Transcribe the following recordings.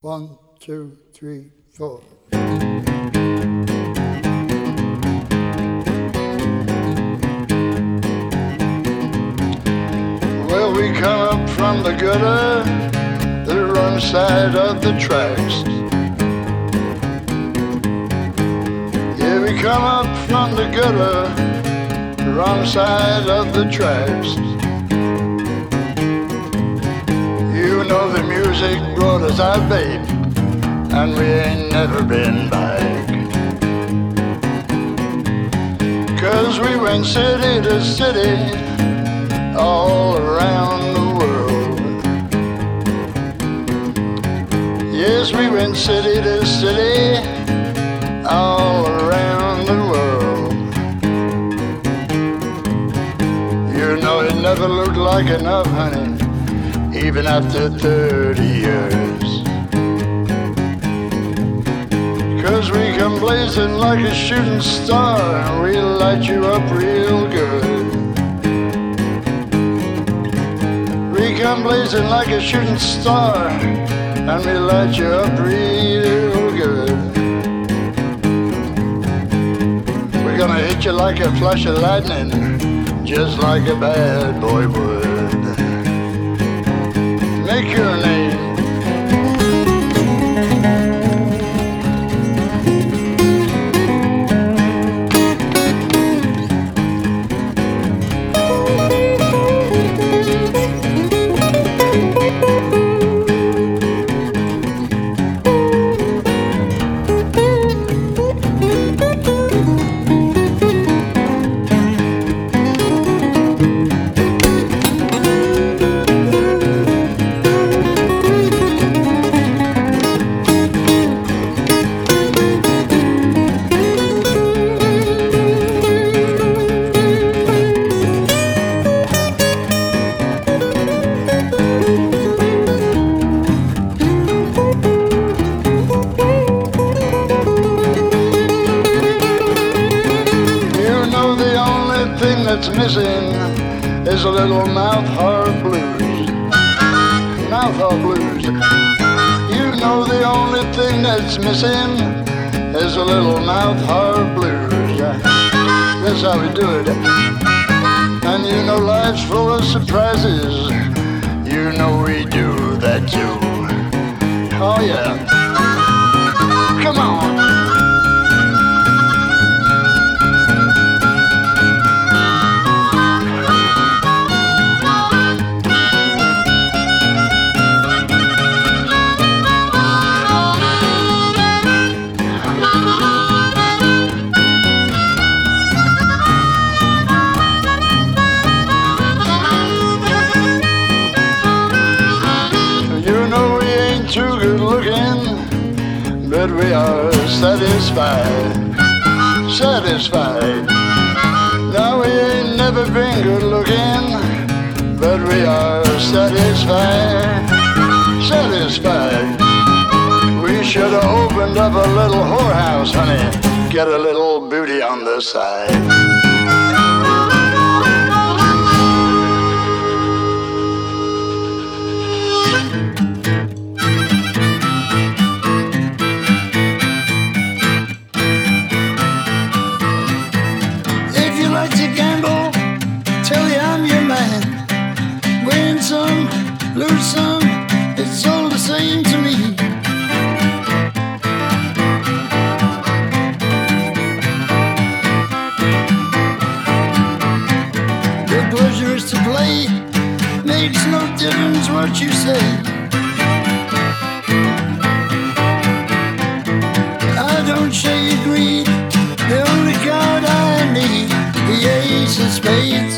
One, two, three, four. Well, we come up from the gutter, the wrong side of the tracks. Yeah, we come up from the gutter, the wrong side of the tracks. Music brought us out, babe, and we ain't never been back. Cause we went city to city, all around the world. Yes, we went city to city, all around the world. You know it never looked like enough, honey even after 30 years. Cause we come blazing like a shooting star and we light you up real good. We come blazing like a shooting star and we light you up real good. We're gonna hit you like a flash of lightning, just like a bad boy would make but we are satisfied. Satisfied. Now we ain't never been good looking, but we are satisfied. Satisfied. We should have opened up a little whorehouse, honey. Get a little booty on the side. Makes no difference what you say. I don't your greed. The only card I need, the ace of spades.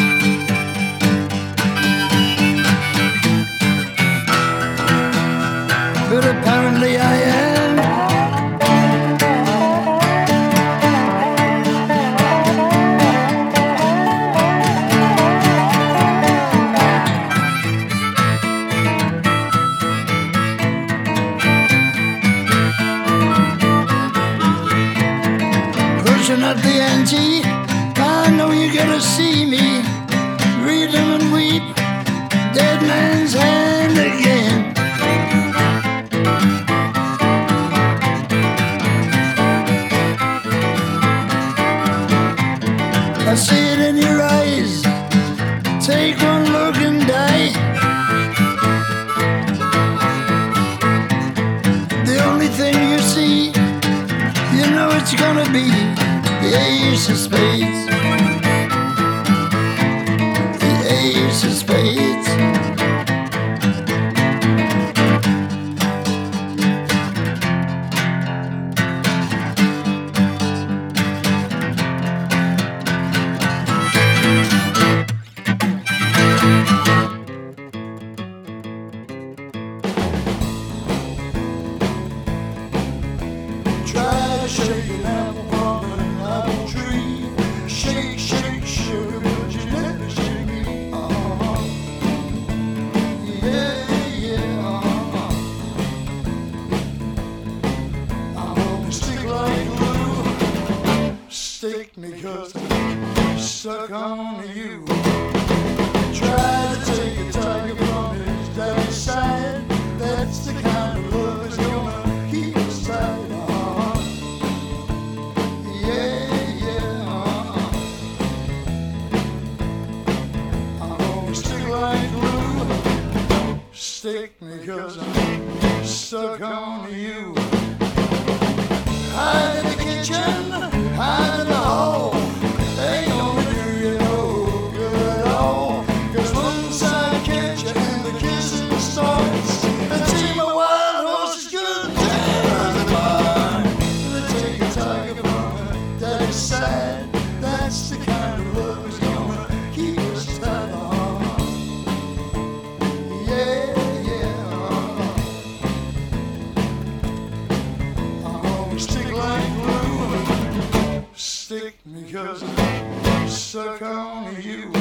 stick cause I'm stuck on you.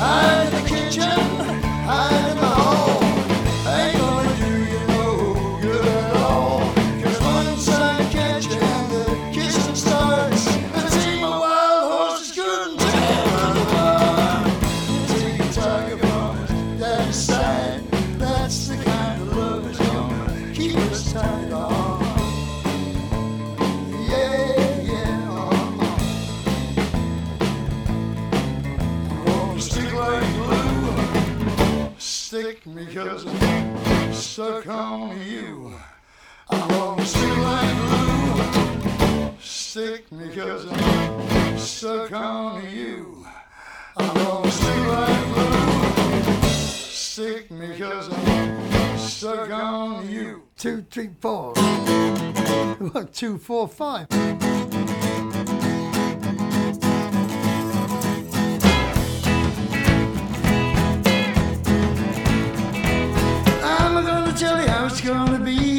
I'm in the kitchen. because I'm stuck on you. I won't see like glue. Sick because I'm stuck on you. I won't see like glue. Sick because I'm stuck on you. Two, three, four. One, two, four, five. tell you how it's gonna be.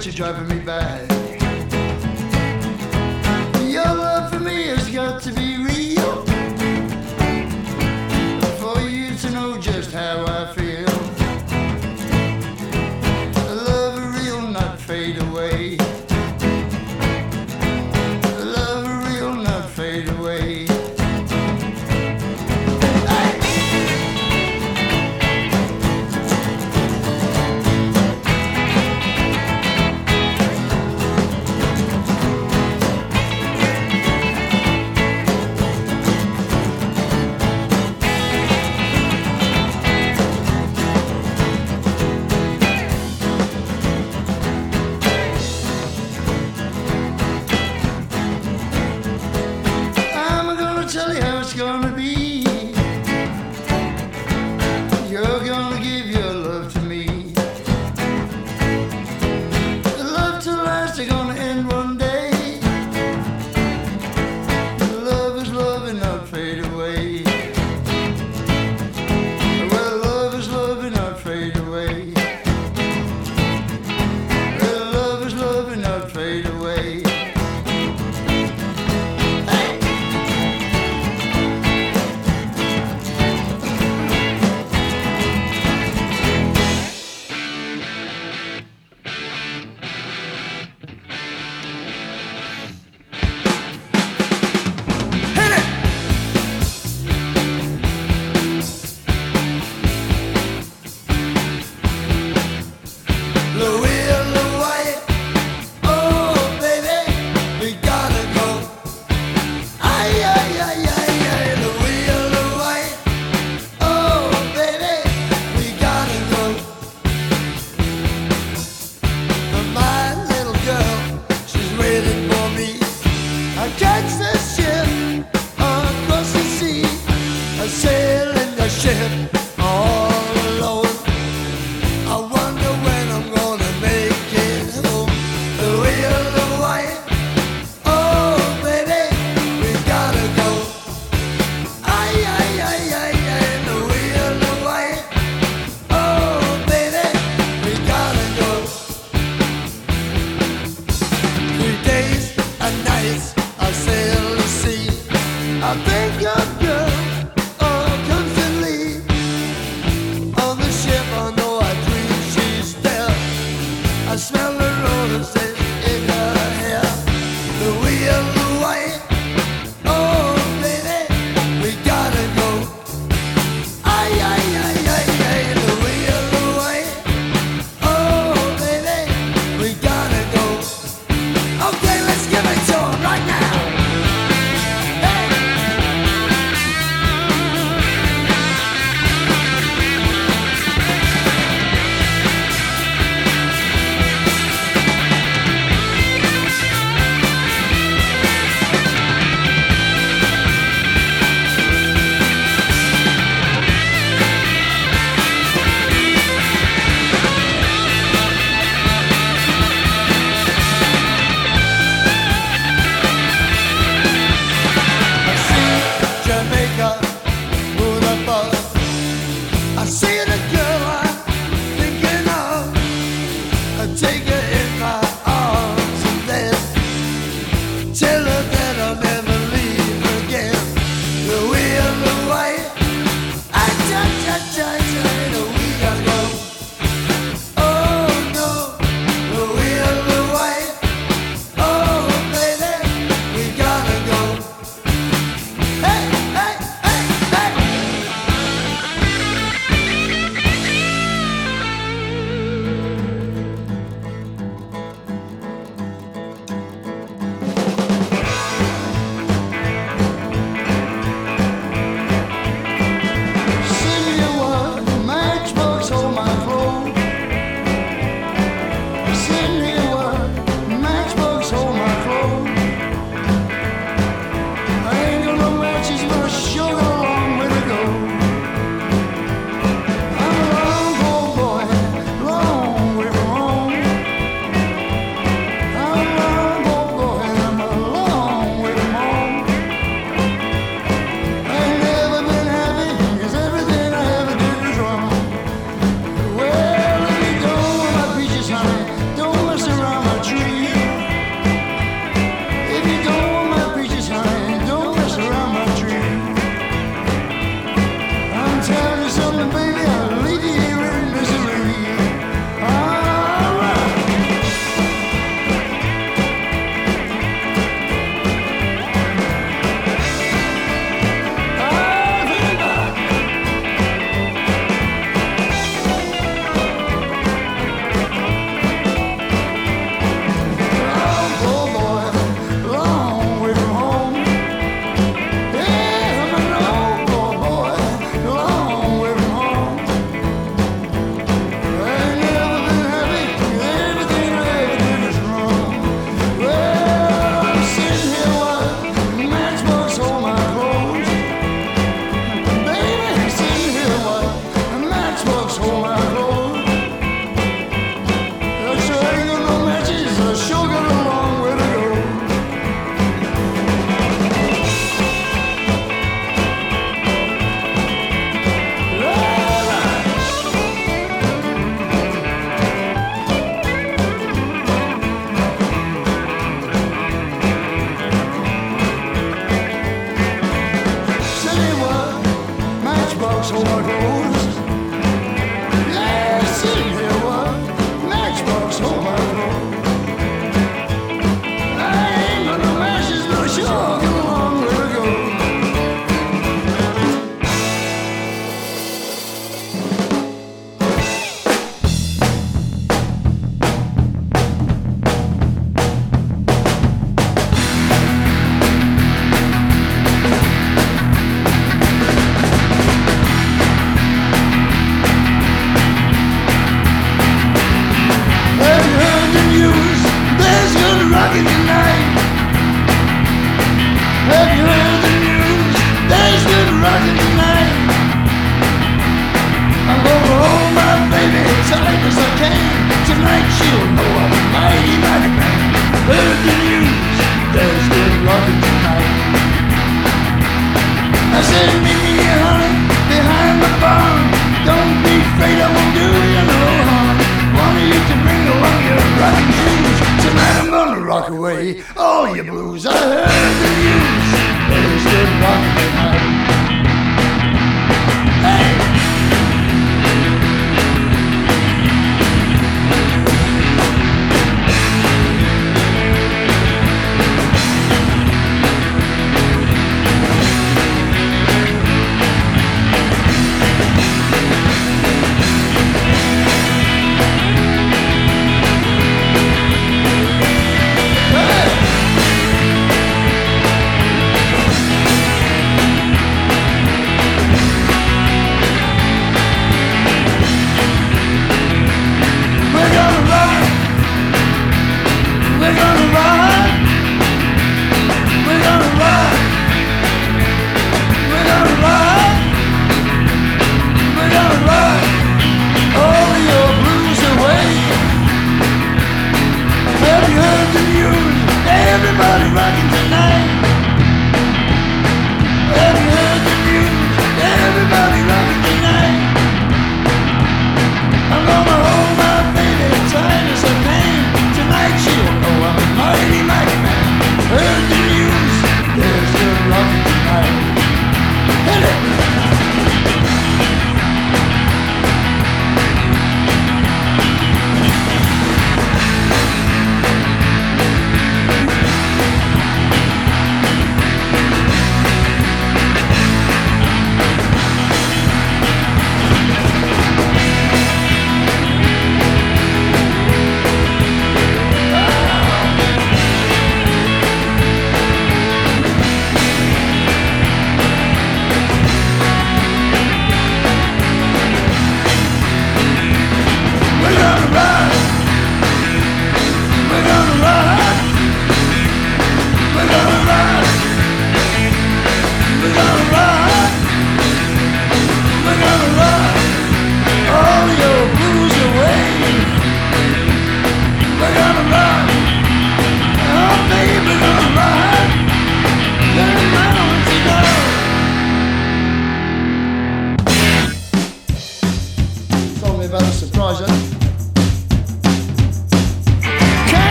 but you're driving me mad.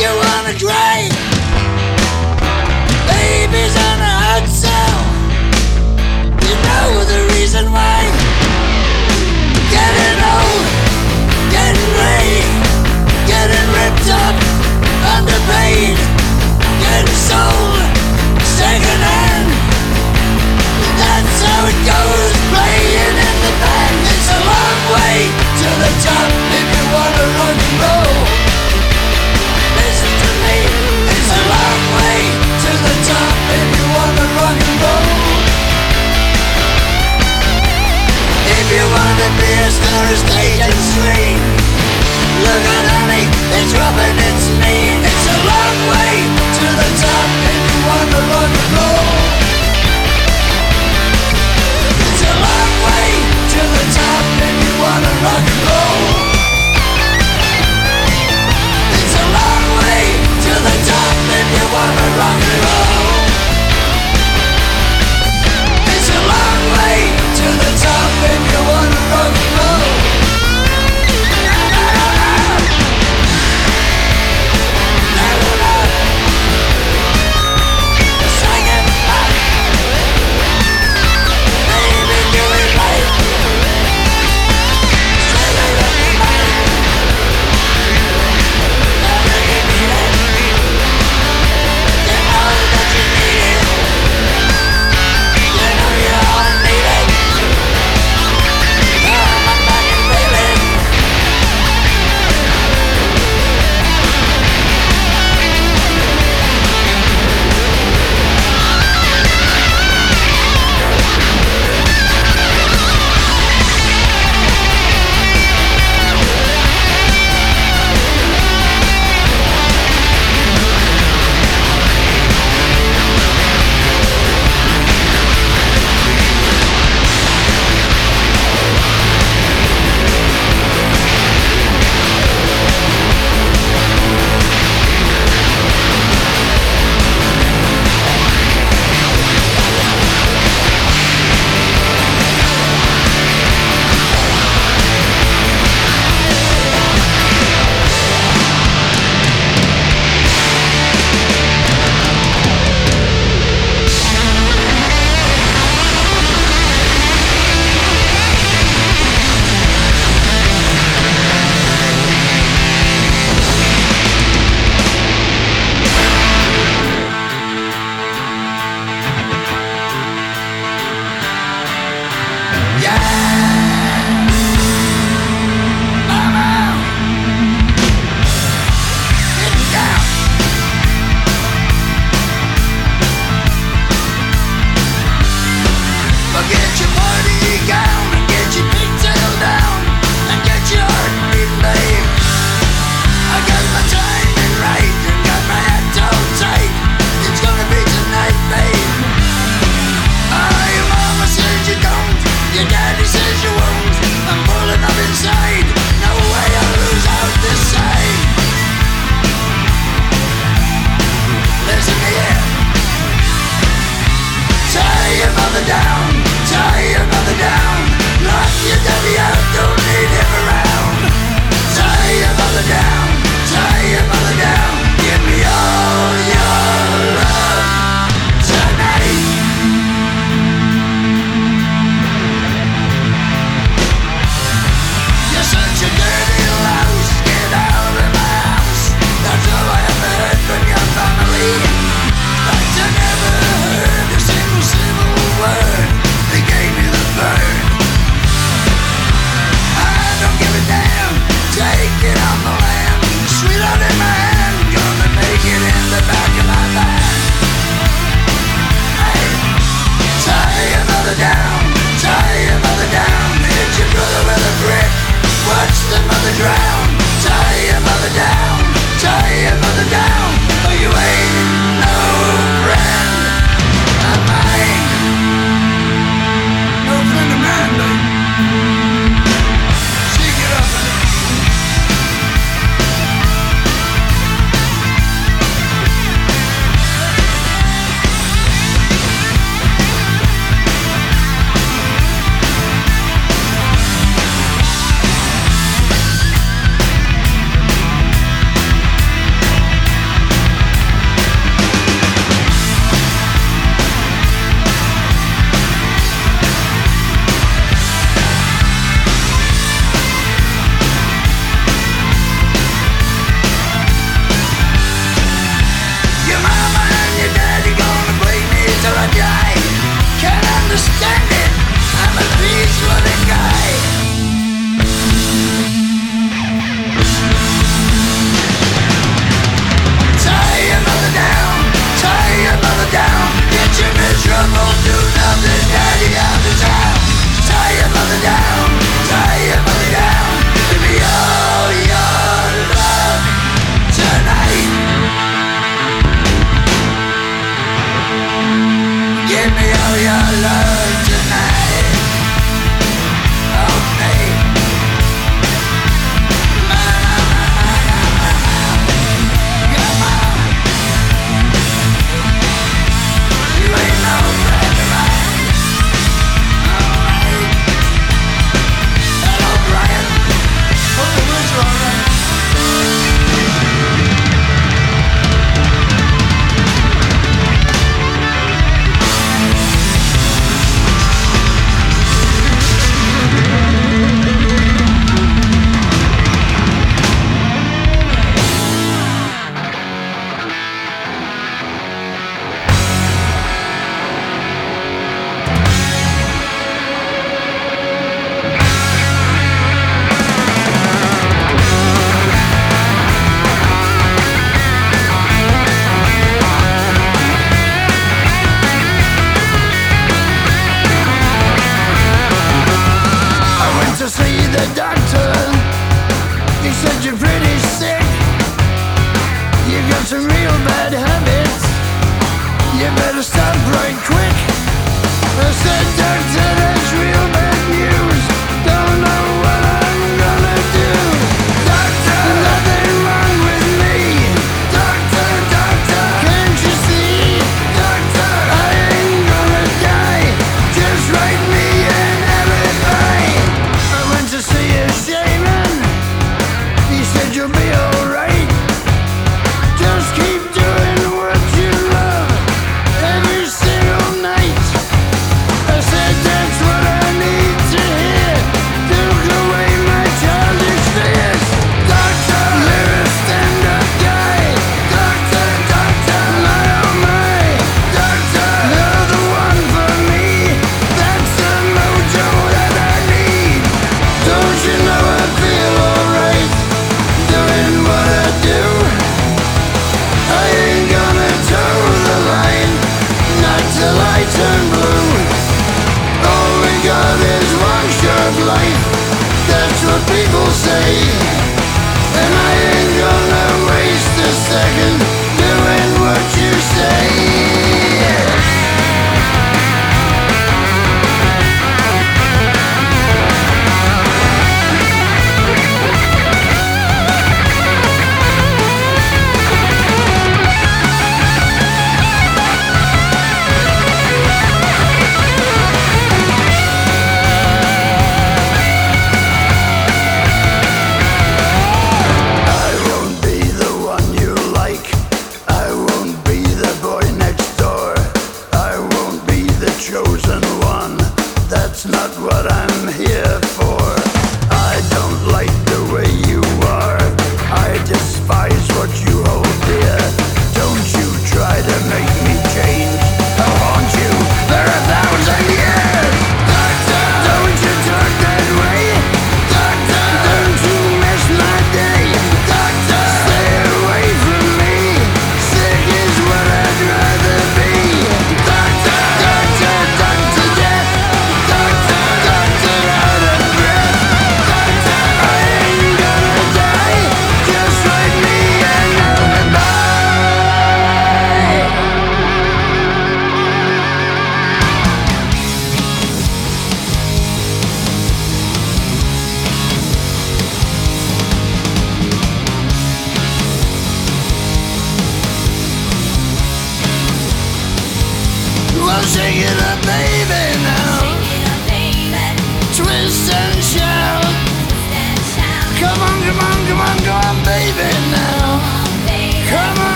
You wanna drive. Babies corners, cage and. Look at honey, it's dropping its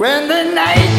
when the night